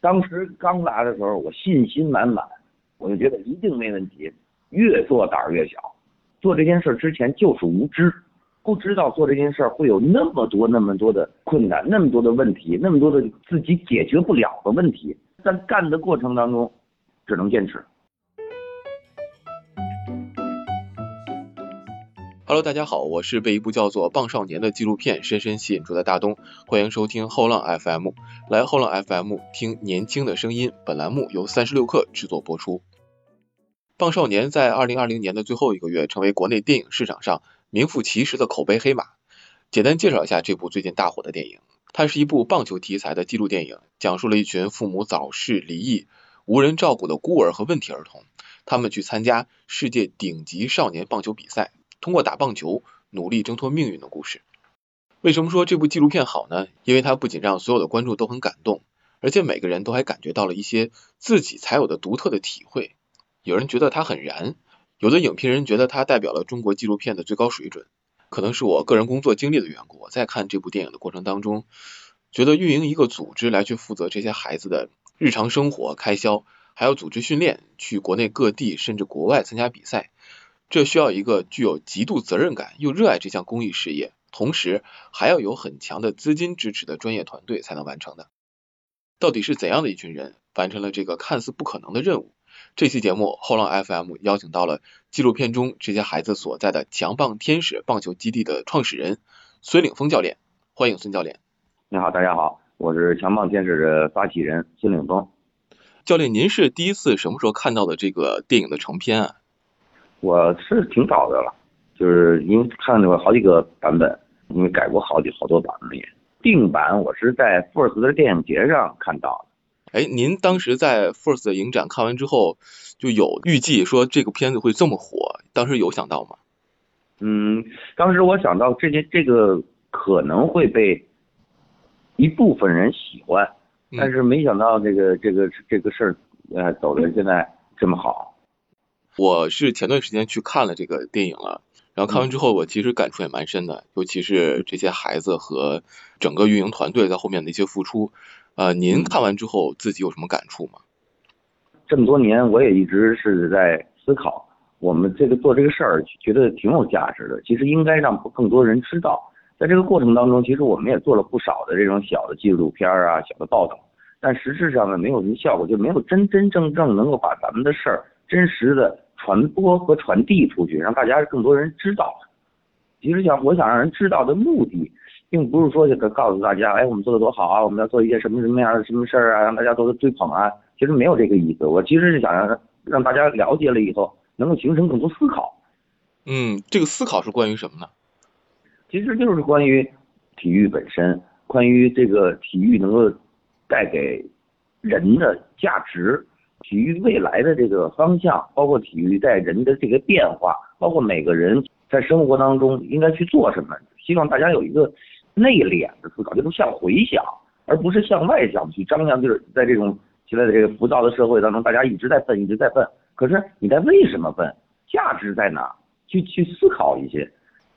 当时刚来的时候，我信心满满，我就觉得一定没问题。越做胆儿越小，做这件事之前就是无知，不知道做这件事会有那么多那么多的困难，那么多的问题，那么多的自己解决不了的问题。但干的过程当中，只能坚持。Hello，大家好，我是被一部叫做《棒少年》的纪录片深深吸引住的大东，欢迎收听后浪 FM，来后浪 FM 听年轻的声音。本栏目由三十六氪制作播出。《棒少年》在二零二零年的最后一个月，成为国内电影市场上名副其实的口碑黑马。简单介绍一下这部最近大火的电影，它是一部棒球题材的纪录电影，讲述了一群父母早逝、离异、无人照顾的孤儿和问题儿童，他们去参加世界顶级少年棒球比赛。通过打棒球努力挣脱命运的故事。为什么说这部纪录片好呢？因为它不仅让所有的观众都很感动，而且每个人都还感觉到了一些自己才有的独特的体会。有人觉得它很燃，有的影评人觉得它代表了中国纪录片的最高水准。可能是我个人工作经历的缘故，我在看这部电影的过程当中，觉得运营一个组织来去负责这些孩子的日常生活开销，还要组织训练，去国内各地甚至国外参加比赛。这需要一个具有极度责任感又热爱这项公益事业，同时还要有很强的资金支持的专业团队才能完成的。到底是怎样的一群人完成了这个看似不可能的任务？这期节目后浪 FM 邀请到了纪录片中这些孩子所在的强棒天使棒球基地的创始人孙岭峰教练，欢迎孙教练。你好，大家好，我是强棒天使的发起人孙岭峰。教练，您是第一次什么时候看到的这个电影的成片啊？我是挺早的了，就是因为看了好几个版本，因为改过好几好多版本。定版我是在 FIRST 的电影节上看到的。哎，您当时在 FIRST 的影展看完之后，就有预计说这个片子会这么火，当时有想到吗？嗯，当时我想到这些这个可能会被一部分人喜欢，但是没想到这个这个这个事儿呃走的现在这么好。我是前段时间去看了这个电影了，然后看完之后，我其实感触也蛮深的，尤其是这些孩子和整个运营团队在后面的一些付出。呃，您看完之后自己有什么感触吗？这么多年，我也一直是在思考，我们这个做这个事儿，觉得挺有价值的。其实应该让更多人知道，在这个过程当中，其实我们也做了不少的这种小的纪录片啊、小的报道，但实质上呢，没有什么效果，就没有真真正正能够把咱们的事儿真实的。传播和传递出去，让大家更多人知道。其实想，我想让人知道的目的，并不是说这个告诉大家，哎，我们做的多好啊，我们要做一些什么什么样的什么事儿啊，让大家都追捧啊。其实没有这个意思，我其实是想让让大家了解了以后，能够形成更多思考。嗯，这个思考是关于什么呢？其实就是关于体育本身，关于这个体育能够带给人的价值。体育未来的这个方向，包括体育在人的这个变化，包括每个人在生活当中应该去做什么，希望大家有一个内敛的思考，就是向回想，而不是向外想去张扬。就是在这种现在的这个浮躁的社会当中，大家一直在奔，一直在奔。可是你在为什么奔？价值在哪？去去思考一些。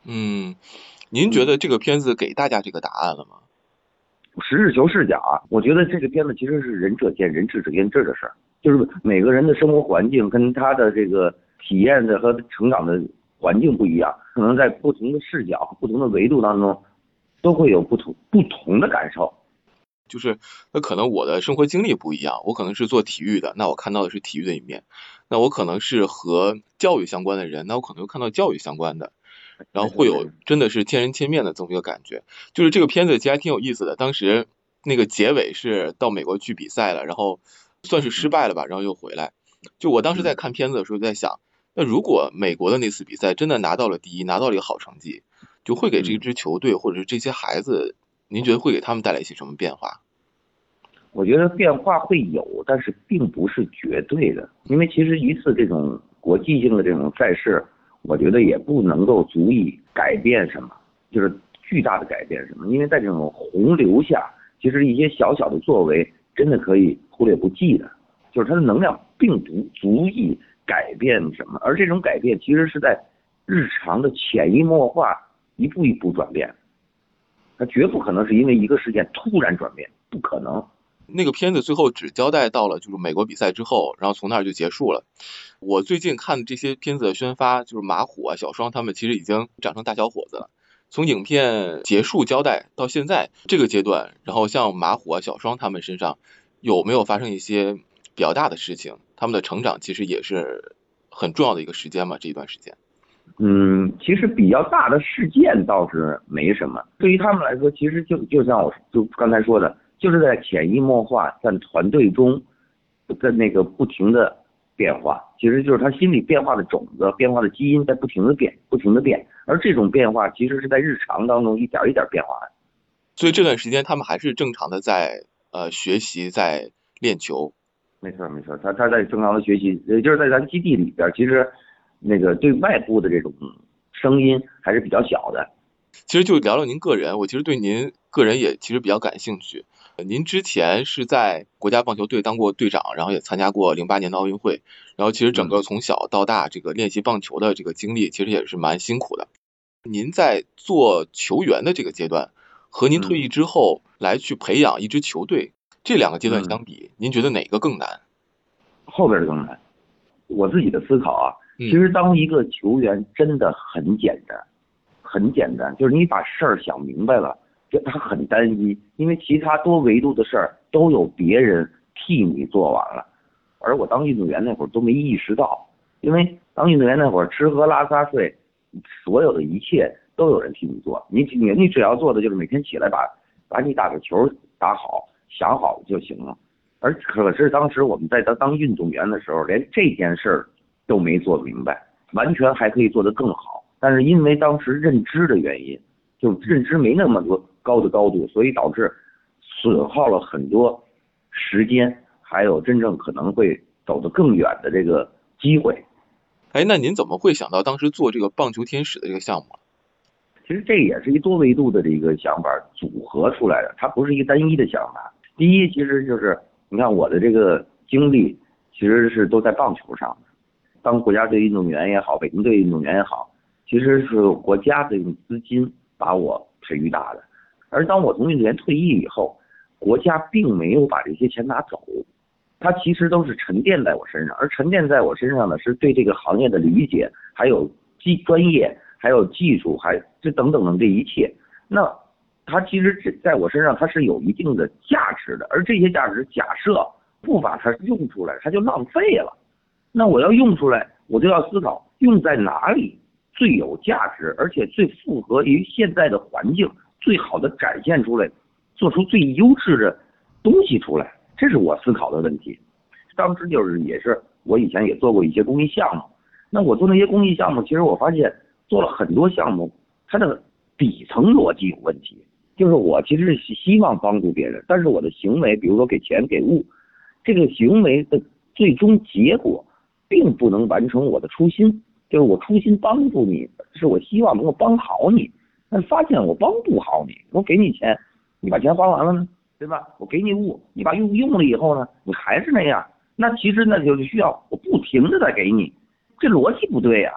嗯，您觉得这个片子给大家这个答案了吗？实事求是讲啊，我觉得这个片子其实是仁者见仁，智者见智的事儿。就是每个人的生活环境跟他的这个体验的和成长的环境不一样，可能在不同的视角、不同的维度当中，都会有不同不同的感受。就是那可能我的生活经历不一样，我可能是做体育的，那我看到的是体育的一面；那我可能是和教育相关的人，那我可能又看到教育相关的，然后会有真的是千人千面的这么一个感觉。就是这个片子其实还挺有意思的，当时那个结尾是到美国去比赛了，然后。算是失败了吧，然后又回来。就我当时在看片子的时候，在想，那如果美国的那次比赛真的拿到了第一，拿到了一个好成绩，就会给这支球队或者是这些孩子，您觉得会给他们带来一些什么变化？我觉得变化会有，但是并不是绝对的，因为其实一次这种国际性的这种赛事，我觉得也不能够足以改变什么，就是巨大的改变什么。因为在这种洪流下，其实一些小小的作为。真的可以忽略不计的，就是它的能量并不足以改变什么，而这种改变其实是在日常的潜移默化、一步一步转变，它绝不可能是因为一个事件突然转变，不可能。那个片子最后只交代到了就是美国比赛之后，然后从那儿就结束了。我最近看这些片子的宣发，就是马虎啊、小双他们其实已经长成大小伙子了。从影片结束交代到现在这个阶段，然后像马虎啊、小双他们身上有没有发生一些比较大的事情？他们的成长其实也是很重要的一个时间嘛，这一段时间。嗯，其实比较大的事件倒是没什么。对于他们来说，其实就就像我就刚才说的，就是在潜移默化，在团队中，在那个不停的变化，其实就是他心理变化的种子、变化的基因在不停的变、不停的变。而这种变化其实是在日常当中一点一点变化的。所以这段时间他们还是正常的在呃学习，在练球。没错没错，他他在正常的学习，也就是在咱基地里边，其实。那个对外部的这种声音还是比较小的。其实就聊聊您个人，我其实对您个人也其实比较感兴趣。您之前是在国家棒球队当过队长，然后也参加过零八年的奥运会，然后其实整个从小到大这个练习棒球的这个经历，其实也是蛮辛苦的。您在做球员的这个阶段，和您退役之后来去培养一支球队，这两个阶段相比，您觉得哪个更难？后边更难。我自己的思考啊。其实当一个球员真的很简单，很简单，就是你把事儿想明白了，就他很单一，因为其他多维度的事儿都有别人替你做完了。而我当运动员那会儿都没意识到，因为当运动员那会儿吃喝拉撒睡，所有的一切都有人替你做，你你你只要做的就是每天起来把把你打的球打好，想好就行了。而可是当时我们在当当运动员的时候，连这件事儿。都没做明白，完全还可以做得更好，但是因为当时认知的原因，就认知没那么多高的高度，所以导致损耗了很多时间，还有真正可能会走得更远的这个机会。哎，那您怎么会想到当时做这个棒球天使的这个项目？其实这也是一多维度的这个想法组合出来的，它不是一个单一的想法。第一，其实就是你看我的这个经历，其实是都在棒球上。当国家队运动员也好，北京队运动员也好，其实是国家的用资金把我培育大的。而当我从运动员退役以后，国家并没有把这些钱拿走，它其实都是沉淀在我身上。而沉淀在我身上的，是对这个行业的理解，还有技专业，还有技术，还这等等的这一切。那它其实在我身上，它是有一定的价值的。而这些价值，假设不把它用出来，它就浪费了。那我要用出来，我就要思考用在哪里最有价值，而且最符合于现在的环境，最好的展现出来，做出最优质的东西出来，这是我思考的问题。当时就是也是我以前也做过一些公益项目，那我做那些公益项目，其实我发现做了很多项目，它的底层逻辑有问题，就是我其实是希望帮助别人，但是我的行为，比如说给钱给物，这个行为的最终结果。并不能完成我的初心，就是我初心帮助你，是我希望能够帮好你。但发现我帮不好你，我给你钱，你把钱花完了呢，对吧？我给你物，你把物用了以后呢，你还是那样，那其实那就是需要我不停的在给你，这逻辑不对呀。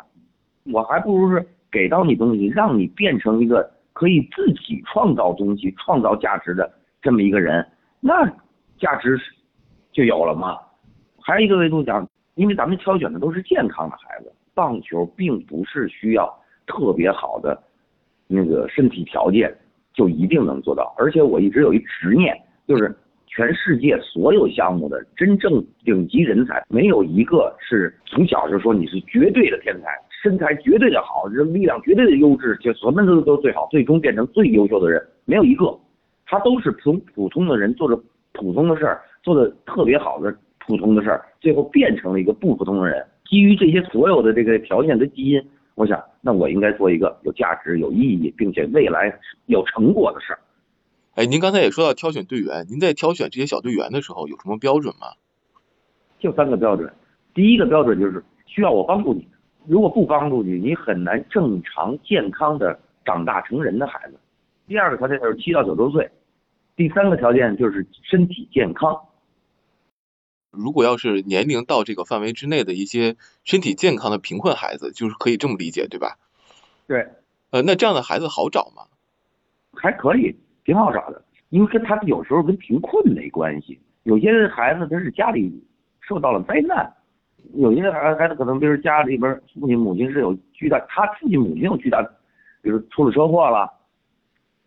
我还不如是给到你东西，让你变成一个可以自己创造东西、创造价值的这么一个人，那价值就有了嘛。还有一个维度讲。因为咱们挑选的都是健康的孩子，棒球并不是需要特别好的那个身体条件就一定能做到。而且我一直有一执念，就是全世界所有项目的真正顶级人才，没有一个是从小就说你是绝对的天才，身材绝对的好，这力量绝对的优质，就什么都都最好，最终变成最优秀的人，没有一个，他都是从普通的人做着普通的事儿，做的特别好的。普通的事儿，最后变成了一个不普通的人。基于这些所有的这个条件的基因，我想，那我应该做一个有价值、有意义，并且未来有成果的事儿。哎，您刚才也说到挑选队员，您在挑选这些小队员的时候有什么标准吗？就三个标准。第一个标准就是需要我帮助你，如果不帮助你，你很难正常健康的长大成人的孩子。第二个条件就是七到九周岁。第三个条件就是身体健康。如果要是年龄到这个范围之内的一些身体健康的贫困孩子，就是可以这么理解，对吧？对。呃，那这样的孩子好找吗？还可以，挺好找的。因为跟他有时候跟贫困没关系，有些孩子他是家里受到了灾难，有些孩孩子可能比如家里边父亲母亲是有巨大，他自己母亲有巨大，比如出了车祸了，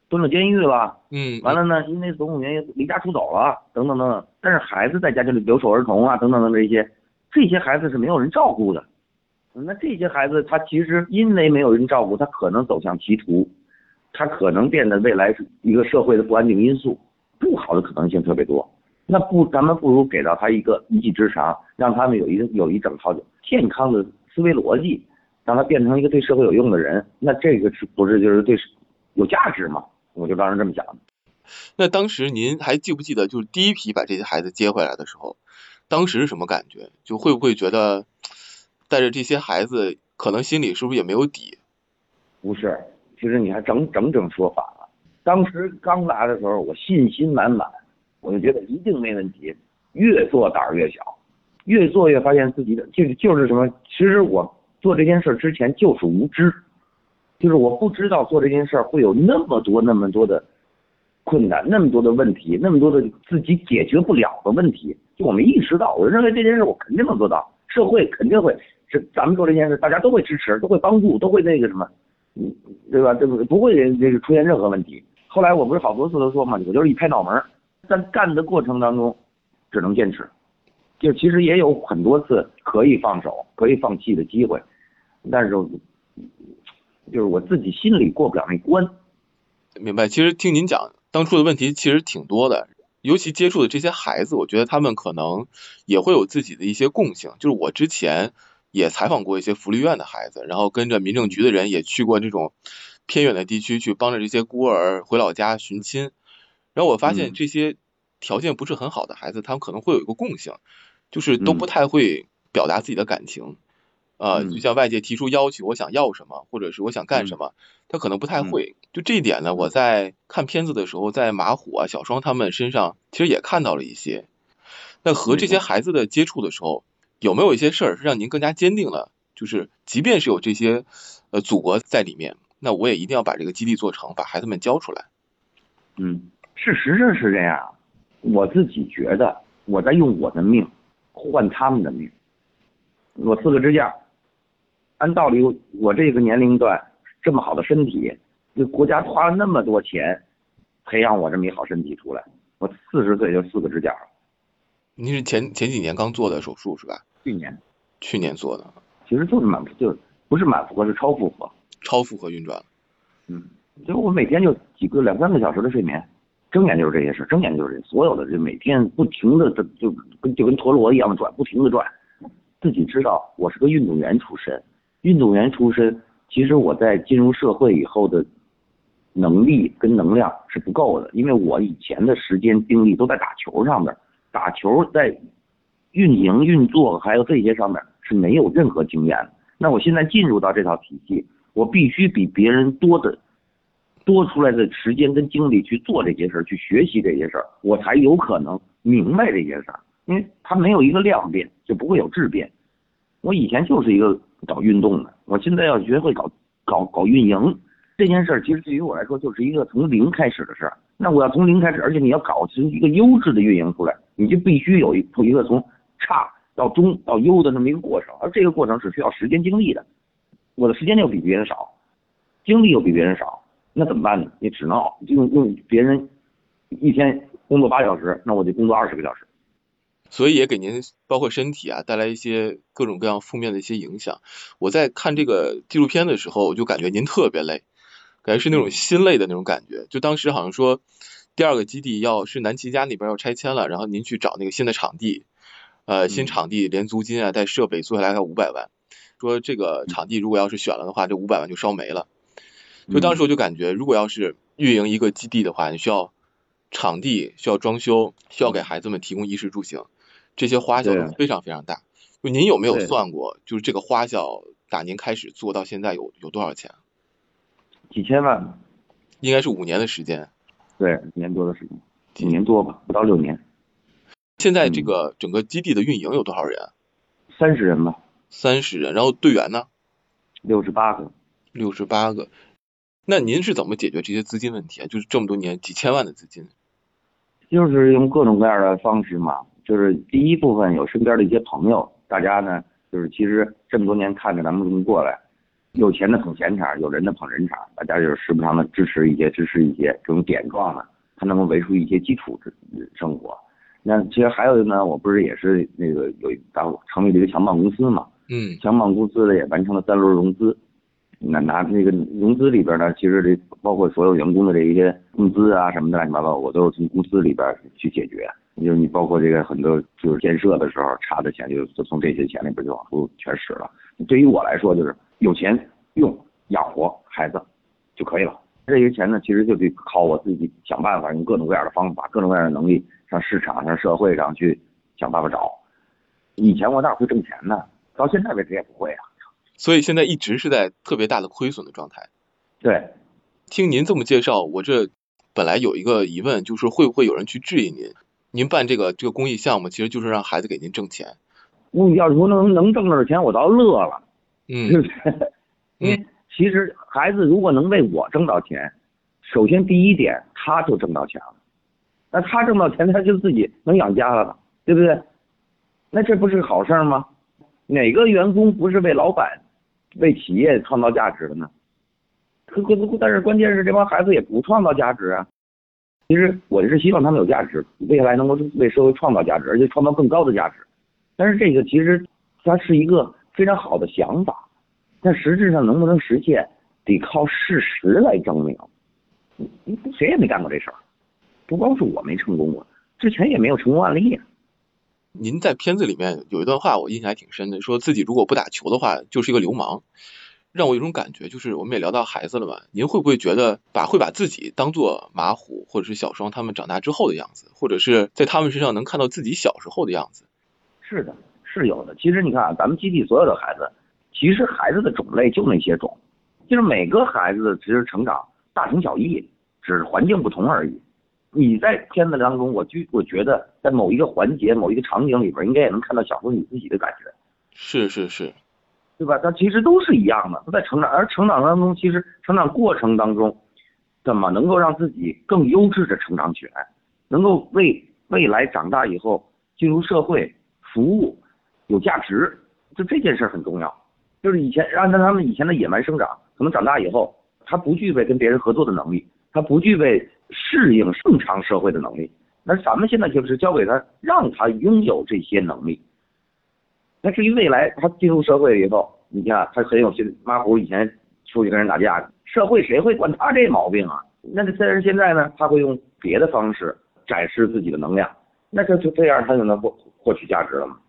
蹲了监狱了，嗯，完了呢，因为种种原因离家出走了，等等等等。但是孩子在家就是留守儿童啊，等等等这些，这些孩子是没有人照顾的。那这些孩子他其实因为没有人照顾，他可能走向歧途，他可能变得未来是一个社会的不安定因素，不好的可能性特别多。那不，咱们不如给到他一个一技之长，让他们有一个有一整套健康的思维逻辑，让他变成一个对社会有用的人。那这个是不是就是对有价值嘛？我就当时这么想的。那当时您还记不记得，就是第一批把这些孩子接回来的时候，当时是什么感觉？就会不会觉得带着这些孩子，可能心里是不是也没有底？不是，其实你还整整整说反了。当时刚来的时候，我信心满满，我就觉得一定没问题。越做胆儿越小，越做越发现自己的就是就是什么？其实我做这件事之前就是无知，就是我不知道做这件事儿会有那么多那么多的。困难那么多的问题，那么多的自己解决不了的问题，就我没意识到。我认为这件事我肯定能做到，社会肯定会是咱们做这件事，大家都会支持，都会帮助，都会那个什么，嗯，对吧？这个不会这个出现任何问题。后来我不是好多次都说嘛，我就是一拍脑门，在干的过程当中只能坚持，就其实也有很多次可以放手、可以放弃的机会，但是就是我自己心里过不了那关。明白。其实听您讲。当初的问题其实挺多的，尤其接触的这些孩子，我觉得他们可能也会有自己的一些共性。就是我之前也采访过一些福利院的孩子，然后跟着民政局的人也去过这种偏远的地区，去帮着这些孤儿回老家寻亲。然后我发现这些条件不是很好的孩子，他们可能会有一个共性，就是都不太会表达自己的感情。呃，就向外界提出要求，我想要什么，或者是我想干什么，他可能不太会。就这一点呢，我在看片子的时候，在马虎啊、小双他们身上，其实也看到了一些。那和这些孩子的接触的时候，有没有一些事儿是让您更加坚定了？就是即便是有这些呃阻隔在里面，那我也一定要把这个基地做成，把孩子们教出来。嗯，事实上是这样。我自己觉得我在用我的命换他们的命。我四个支架。按道理，我这个年龄段这么好的身体，这国家花了那么多钱培养我这么一好身体出来，我四十岁就四个指甲了。您是前前几年刚做的手术是吧？去年。去年做的。其实就是满，就不是满负荷，是超负荷。超负荷运转。嗯，就我每天就几个两三个小时的睡眠，睁眼就是这些事，睁眼就是这所有的，就每天不停的就就跟就跟陀螺一样的转，不停的转。自己知道，我是个运动员出身。运动员出身，其实我在进入社会以后的能力跟能量是不够的，因为我以前的时间精力都在打球上面，打球在运营运作还有这些上面是没有任何经验的。那我现在进入到这套体系，我必须比别人多的多出来的时间跟精力去做这些事儿，去学习这些事儿，我才有可能明白这些事儿。因为它没有一个量变，就不会有质变。我以前就是一个。搞运动的，我现在要学会搞搞搞运营这件事儿，其实对于我来说就是一个从零开始的事儿。那我要从零开始，而且你要搞成一个优质的运营出来，你就必须有一一个从差到中到优的这么一个过程，而这个过程是需要时间精力的。我的时间又比别人少，精力又比别人少，那怎么办呢？你只能用用别人一天工作八小时，那我就工作二十个小时。所以也给您包括身体啊带来一些各种各样负面的一些影响。我在看这个纪录片的时候，我就感觉您特别累，感觉是那种心累的那种感觉。就当时好像说第二个基地要是南齐家那边要拆迁了，然后您去找那个新的场地，呃，新场地连租金啊带设备租下来要五百万，说这个场地如果要是选了的话，这五百万就烧没了。就当时我就感觉，如果要是运营一个基地的话，你需要场地，需要装修，需要给孩子们提供衣食住行。这些花销都非常非常大，就您有没有算过，就是这个花销打您开始做到现在有有多少钱？几千万，应该是五年的时间。对，一年多的时间，几年多吧，不到六年。现在这个整个基地的运营有多少人？三十人吧。三十人，然后队员呢？六十八个。六十八个，那您是怎么解决这些资金问题啊？就是这么多年几千万的资金。就是用各种各样的方式嘛，就是第一部分有身边的一些朋友，大家呢就是其实这么多年看着咱们这么过来，有钱的捧钱场，有人的捧人场，大家就是时不常的支持一些，支持一些这种点状的，他能够维持一些基础生活。那其实还有呢，我不是也是那个有当成立了一个强棒公司嘛，嗯，强棒公司呢也完成了三轮融资。那拿那个融资里边呢，其实这包括所有员工的这一些工资啊什么的乱七八糟，我都是从公司里边去解决。就是你包括这个很多就是建设的时候差的钱，就就从这些钱里边就往出全使了。对于我来说，就是有钱用养活孩子就可以了。这些钱呢，其实就得靠我自己想办法，用各种各样的方法、各种各样的能力，上市场上、社会上去想办法找。以前我哪会挣钱呢？到现在为止也不会啊。所以现在一直是在特别大的亏损的状态。对，听您这么介绍，我这本来有一个疑问，就是会不会有人去质疑您？您办这个这个公益项目，其实就是让孩子给您挣钱。我要是说能能挣着钱，我倒乐了。嗯？因为其实孩子如果能为我挣到钱，首先第一点他就挣到钱了，那他挣到钱，他就自己能养家了，对不对？那这不是好事吗？哪个员工不是为老板？为企业创造价值的呢？可可但是关键是这帮孩子也不创造价值啊。其实我是希望他们有价值，未来能够为社会创造价值，而且创造更高的价值。但是这个其实它是一个非常好的想法，但实质上能不能实现，得靠事实来证明。谁也没干过这事儿，不光是我没成功过，之前也没有成功案例。您在片子里面有一段话，我印象还挺深的，说自己如果不打球的话，就是一个流氓，让我有种感觉，就是我们也聊到孩子了嘛，您会不会觉得把会把自己当做马虎或者是小双他们长大之后的样子，或者是在他们身上能看到自己小时候的样子？是的，是有的。其实你看啊，咱们基地所有的孩子，其实孩子的种类就那些种，就是每个孩子其实成长大同小异，只是环境不同而已。你在片子当中，我就我觉得在某一个环节、某一个场景里边，应该也能看到小时候你自己的感觉。是是是，对吧？他其实都是一样的，都在成长，而成长当中，其实成长过程当中，怎么能够让自己更优质的成长起来，能够为未来长大以后进入社会服务有价值，就这件事很重要。就是以前按照他们以前的野蛮生长，可能长大以后他不具备跟别人合作的能力，他不具备。适应正常社会的能力，那咱们现在就是教给他，让他拥有这些能力。那至于未来他进入社会以后，你看他很有心，马虎以前出去跟人打架，社会谁会管他这毛病啊？那但是现在呢，他会用别的方式展示自己的能量，那这就这样他就能获获取价值了吗。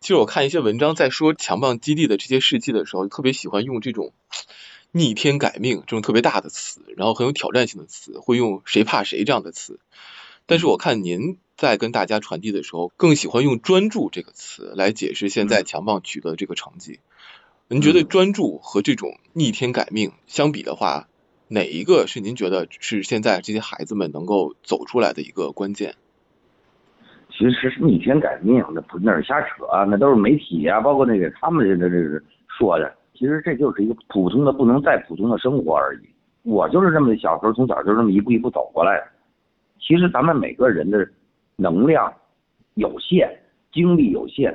其实我看一些文章在说强棒基地的这些事迹的时候，特别喜欢用这种。逆天改命这种特别大的词，然后很有挑战性的词，会用“谁怕谁”这样的词。但是我看您在跟大家传递的时候，更喜欢用“专注”这个词来解释现在强棒取得的这个成绩。您觉得专注和这种逆天改命相比的话，哪一个是您觉得是现在这些孩子们能够走出来的一个关键？其实是逆天改命，那不那是瞎扯，那都是媒体啊，包括那个他们这这这说的。其实这就是一个普通的不能再普通的生活而已。我就是这么小时候从小就这么一步一步走过来的。其实咱们每个人的能量有限，精力有限，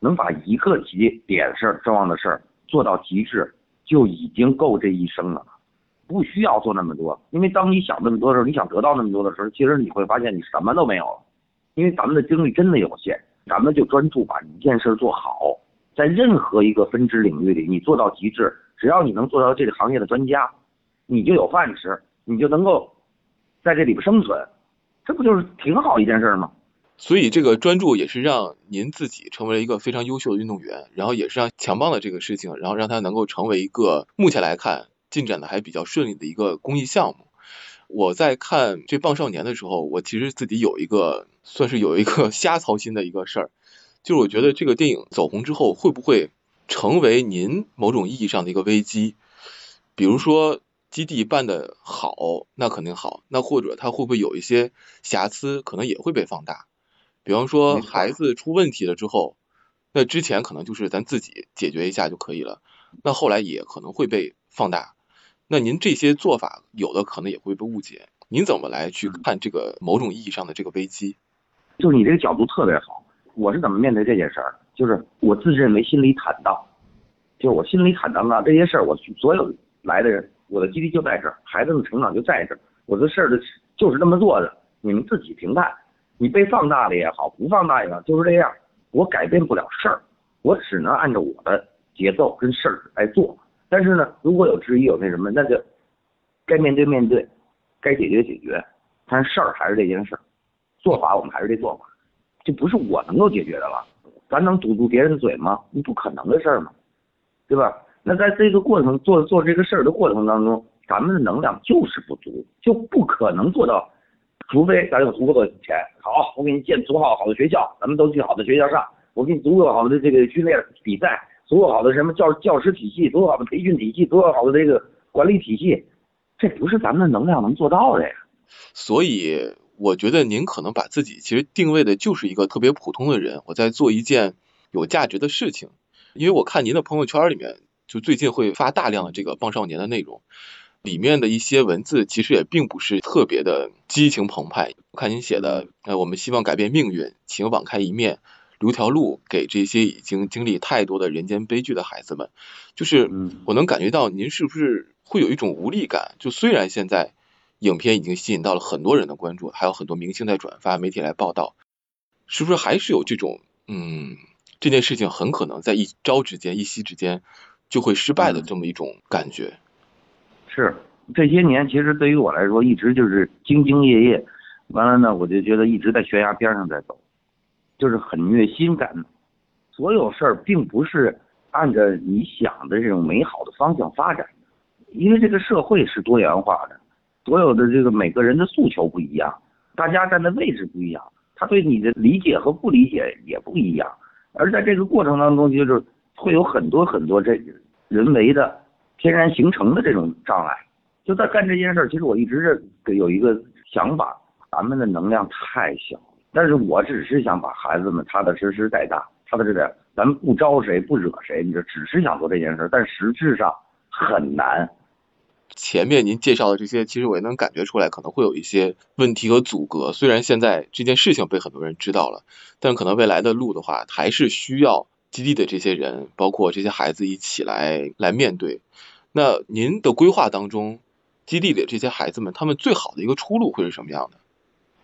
能把一个极点事儿重要的事儿做到极致，就已经够这一生了，不需要做那么多。因为当你想那么多的时候，你想得到那么多的时候，其实你会发现你什么都没有了。因为咱们的精力真的有限，咱们就专注把一件事做好。在任何一个分支领域里，你做到极致，只要你能做到这个行业的专家，你就有饭吃，你就能够在这里边生存，这不就是挺好一件事吗？所以这个专注也是让您自己成为了一个非常优秀的运动员，然后也是让强棒的这个事情，然后让他能够成为一个目前来看进展的还比较顺利的一个公益项目。我在看这棒少年的时候，我其实自己有一个算是有一个 瞎操心的一个事儿。就是我觉得这个电影走红之后，会不会成为您某种意义上的一个危机？比如说基地办的好，那肯定好；那或者他会不会有一些瑕疵，可能也会被放大？比方说孩子出问题了之后，那之前可能就是咱自己解决一下就可以了，那后来也可能会被放大。那您这些做法，有的可能也会被误解。您怎么来去看这个某种意义上的这个危机？就是你这个角度特别好。我是怎么面对这件事儿？就是我自认为心里坦荡，就是我心里坦荡啊，这些事儿我所有来的人，我的基地就在这儿，孩子的成长就在这儿，我的事儿的就是这么做的，你们自己评判。你被放大了也好，不放大也好，就是这样。我改变不了事儿，我只能按照我的节奏跟事儿来做。但是呢，如果有质疑有那什么，那就该面对面对，该解决解决。但是事儿还是这件事儿，做法我们还是这做法，这不是我能够解决的了。咱能堵住别人的嘴吗？你不可能的事儿嘛，对吧？那在这个过程做做这个事儿的过程当中，咱们的能量就是不足，就不可能做到。除非咱有足够的钱，好，我给你建足够好的学校，咱们都去好的学校上。我给你足够好的这个训练比赛，足够好的什么教教师体系，足够好的培训体系，足够好的这个管理体系，这不是咱们的能量能做到的呀。所以，我觉得您可能把自己其实定位的就是一个特别普通的人，我在做一件有价值的事情。因为我看您的朋友圈里面，就最近会发大量的这个棒少年的内容。里面的一些文字其实也并不是特别的激情澎湃。我看您写的，呃，我们希望改变命运，请网开一面，留条路给这些已经经历太多的人间悲剧的孩子们。就是我能感觉到您是不是会有一种无力感？就虽然现在影片已经吸引到了很多人的关注，还有很多明星在转发，媒体来报道，是不是还是有这种嗯，这件事情很可能在一朝之间、一夕之间就会失败的这么一种感觉？是这些年，其实对于我来说，一直就是兢兢业业。完了呢，我就觉得一直在悬崖边上在走，就是很虐心感。所有事儿并不是按着你想的这种美好的方向发展的，因为这个社会是多元化的，所有的这个每个人的诉求不一样，大家站的位置不一样，他对你的理解和不理解也不一样。而在这个过程当中，就是会有很多很多这人为的。天然形成的这种障碍，就在干这件事儿。其实我一直是有一个想法，咱们的能量太小，但是我只是想把孩子们踏踏实实带大，踏踏实实，咱们不招谁不惹谁，你这只是想做这件事儿，但实质上很难。前面您介绍的这些，其实我也能感觉出来，可能会有一些问题和阻隔。虽然现在这件事情被很多人知道了，但可能未来的路的话，还是需要基地的这些人，包括这些孩子一起来来面对。那您的规划当中，基地里这些孩子们，他们最好的一个出路会是什么样的？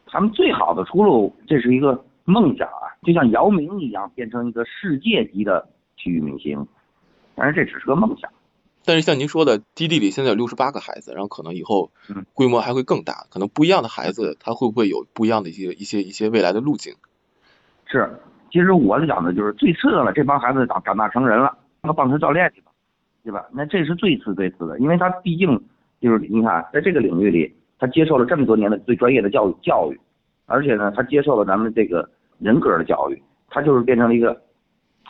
他们最好的出路，这是一个梦想啊，就像姚明一样，变成一个世界级的体育明星。但是这只是个梦想。但是像您说的，基地里现在有六十八个孩子，然后可能以后规模还会更大，可能不一样的孩子，他会不会有不一样的一些一些一些未来的路径？是，其实我讲的就是最次的了，这帮孩子长长大成人了，当个棒球教练去吧。对吧？那这是最次最次的，因为他毕竟就是你看，在这个领域里，他接受了这么多年的最专业的教育教育，而且呢，他接受了咱们这个人格的教育，他就是变成了一个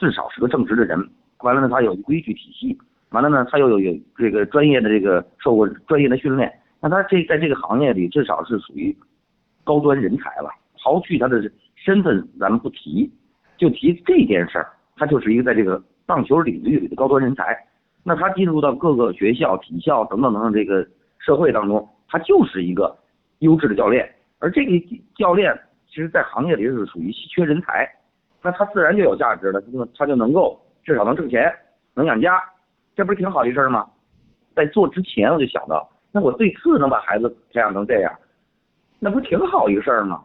至少是个正直的人。完了呢，他有规矩体系，完了呢，他又有有这个专业的这个受过专业的训练，那他这在这个行业里至少是属于高端人才了。刨去他的身份，咱们不提，就提这件事儿，他就是一个在这个棒球领域里的高端人才。那他进入到各个学校、体校等等等等这个社会当中，他就是一个优质的教练，而这个教练其实，在行业里是属于稀缺人才，那他自然就有价值了，他就他就能够至少能挣钱，能养家，这不是挺好一事吗？在做之前我就想到，那我最次能把孩子培养成这样，那不挺好一个事儿吗？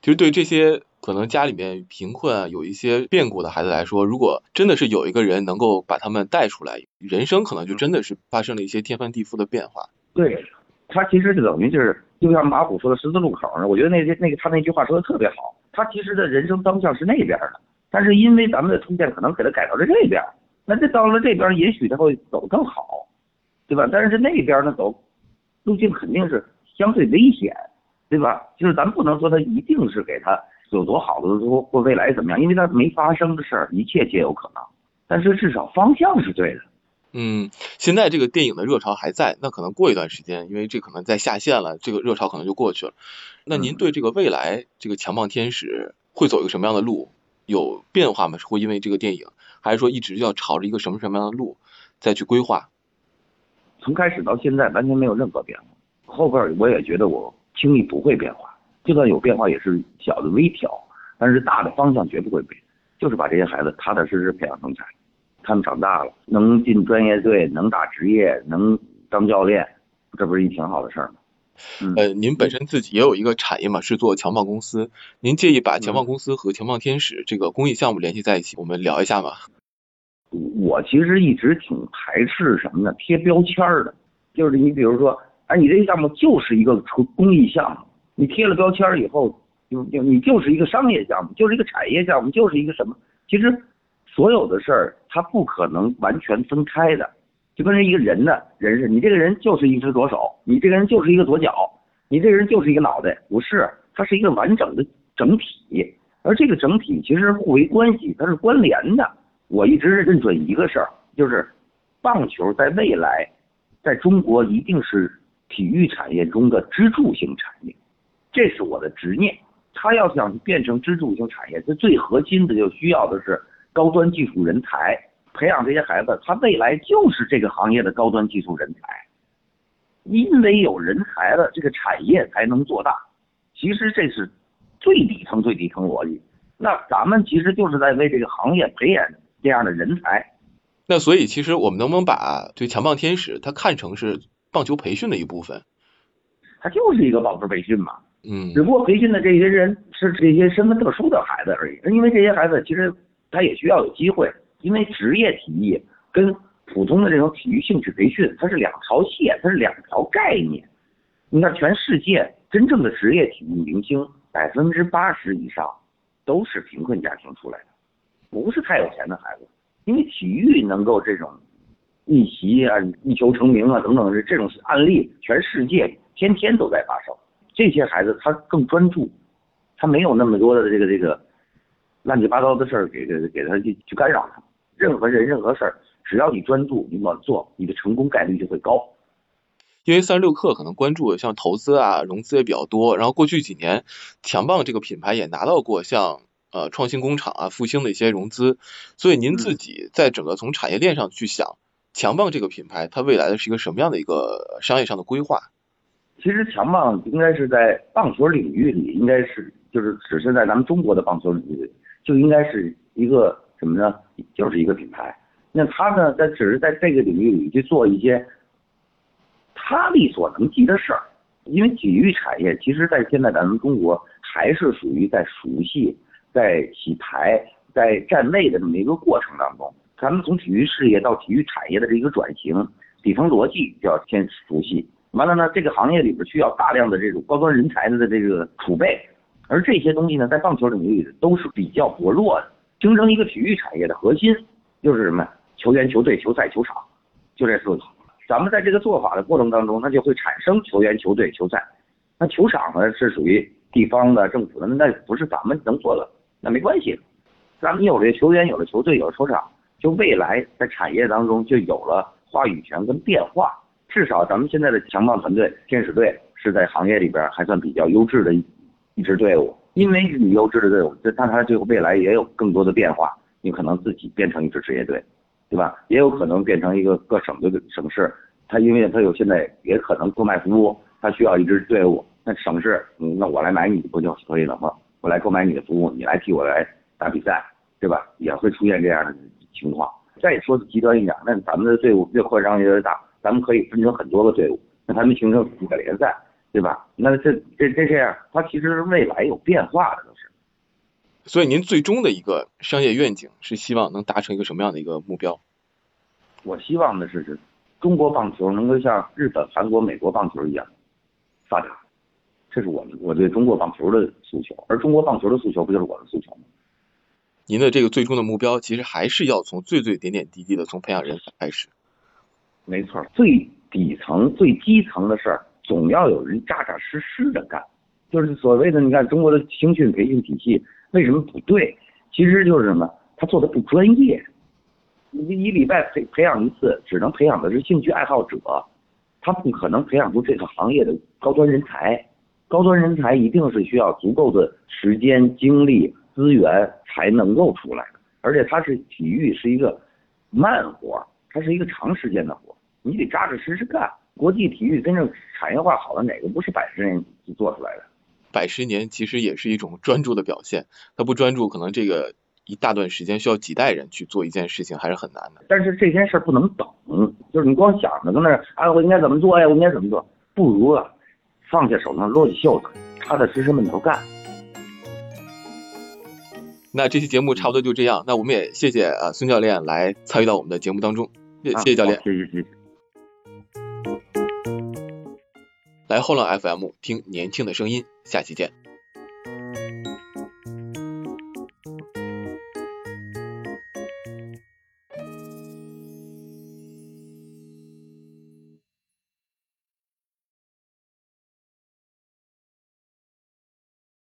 其实对这些。可能家里面贫困啊，有一些变故的孩子来说，如果真的是有一个人能够把他们带出来，人生可能就真的是发生了一些天翻地覆的变化。对，他其实就等于就是，就像马虎说的十字路口呢我觉得那些那个他那句话说的特别好。他其实的人生方向是那边的，但是因为咱们的出现，可能给他改到了这边。那这到了这边，也许他会走更好，对吧？但是那边呢，走路径肯定是相对危险，对吧？就是咱不能说他一定是给他。有多好的说或未来怎么样？因为它没发生的事儿，一切皆有可能。但是至少方向是对的。嗯，现在这个电影的热潮还在，那可能过一段时间，因为这可能在下线了，这个热潮可能就过去了。那您对这个未来这个强棒天使会走一个什么样的路有变化吗？是会因为这个电影，还是说一直要朝着一个什么什么样的路再去规划？从开始到现在完全没有任何变化。后边我也觉得我轻易不会变化，就算有变化也是小的微调，但是大的方向绝不会变，就是把这些孩子踏踏实实培养成才，他们长大了能进专业队，能打职业，能当教练，这不是一挺好的事儿吗？呃，您本身自己也有一个产业嘛，是做强棒公司，您介意把强棒公司和强棒天使这个公益项目联系在一起，我们聊一下吗？我其实一直挺排斥什么呢？贴标签的，就是你比如说，哎，你这个项目就是一个纯公益项目，你贴了标签以后，就就你就是一个商业项目，就是一个产业项目，就是一个什么？其实所有的事儿它不可能完全分开的。就跟人一个人的人似的，你这个人就是一只左手，你这个人就是一个左脚，你这个人就是一个脑袋，不是，它是一个完整的整体，而这个整体其实互为关系，它是关联的。我一直认准一个事儿，就是棒球在未来在中国一定是体育产业中的支柱性产业，这是我的执念。他要想变成支柱型产业，它最核心的就需要的是高端技术人才。培养这些孩子，他未来就是这个行业的高端技术人才。因为有人才了，这个产业才能做大。其实这是最底层、最底层逻辑。那咱们其实就是在为这个行业培养这样的人才。那所以，其实我们能不能把对强棒天使他看成是棒球培训的一部分？他就是一个棒球培训嘛。嗯。只不过培训的这些人是这些身份特殊的孩子而已。因为这些孩子其实他也需要有机会。因为职业体育跟普通的这种体育兴趣培训，它是两条线，它是两条概念。你看，全世界真正的职业体育明星，百分之八十以上都是贫困家庭出来的，不是太有钱的孩子。因为体育能够这种逆袭啊、一球成名啊等等这种案例，全世界天天都在发生。这些孩子他更专注，他没有那么多的这个这个乱七八糟的事儿给给给他去去干扰他。任何人、任何事儿，只要你专注，你猛做，你的成功概率就会高。因为三十六氪可能关注像投资啊、融资也比较多，然后过去几年强棒这个品牌也拿到过像呃创新工厂啊、复兴的一些融资，所以您自己在整个从产业链上去想，强棒这个品牌它未来的是一个什么样的一个商业上的规划？其实强棒应该是在棒球领域里，应该是就是只是在咱们中国的棒球领域里，就应该是一个。什么呢？就是一个品牌。那他呢，在只是在这个领域里去做一些他力所能及的事儿。因为体育产业，其实在现在咱们中国还是属于在熟悉、在洗牌、在站位的这么一个过程当中。咱们从体育事业到体育产业的这一个转型，底层逻辑就要先熟悉。完了呢，这个行业里边需要大量的这种高端人才的这个储备，而这些东西呢，在棒球领域都是比较薄弱的。形成一个体育产业的核心就是什么？球员、球队、球赛、球场，就这四个。咱们在这个做法的过程当中，那就会产生球员、球队、球赛。那球场呢是属于地方的、政府的，那不是咱们能做的，那没关系。咱们有了球员，有了球队，有了球场，就未来在产业当中就有了话语权跟变化。至少咱们现在的强棒团队天使队是在行业里边还算比较优质的一一支队伍。因为你优质的队伍，这但它最后未来也有更多的变化，你可能自己变成一支职业队，对吧？也有可能变成一个各省的省市，它因为它有现在也可能购买服务，它需要一支队伍，那省市，嗯，那我来买你不就可以了吗？我来购买你的服务，你来替我来打比赛，对吧？也会出现这样的情况。再说的极端一点，那咱们的队伍越扩张越大，咱们可以分成很多个队伍，那他们形成几个联赛。对吧？那这这这这样，它其实未来有变化的都是。所以您最终的一个商业愿景是希望能达成一个什么样的一个目标？我希望的是，是中国棒球能够像日本、韩国、美国棒球一样发达，这是我们我对中国棒球的诉求。而中国棒球的诉求不就是我的诉求吗？您的这个最终的目标，其实还是要从最最点点滴滴的从培养人才开始。没错，最底层、最基层的事儿。总要有人扎扎实实的干，就是所谓的你看中国的青训培训体系为什么不对？其实就是什么，他做的不专业。你一礼拜培培养一次，只能培养的是兴趣爱好者，他不可能培养出这个行业的高端人才。高端人才一定是需要足够的时间、精力、资源才能够出来的，而且它是体育是一个慢活，它是一个长时间的活，你得扎扎实实干。国际体育真正产业化好的哪个不是百十年就做出来的？百十年其实也是一种专注的表现，他不专注，可能这个一大段时间需要几代人去做一件事情，还是很难的。但是这件事不能等，就是你光想着搁那儿，啊，我应该怎么做呀？我应该怎么做？不如啊，放下手上撸起袖子，踏踏实实闷头干。那这期节目差不多就这样，那我们也谢谢啊孙教练来参与到我们的节目当中，谢谢教练，谢谢谢谢。来后浪 FM 听年轻的声音，下期见。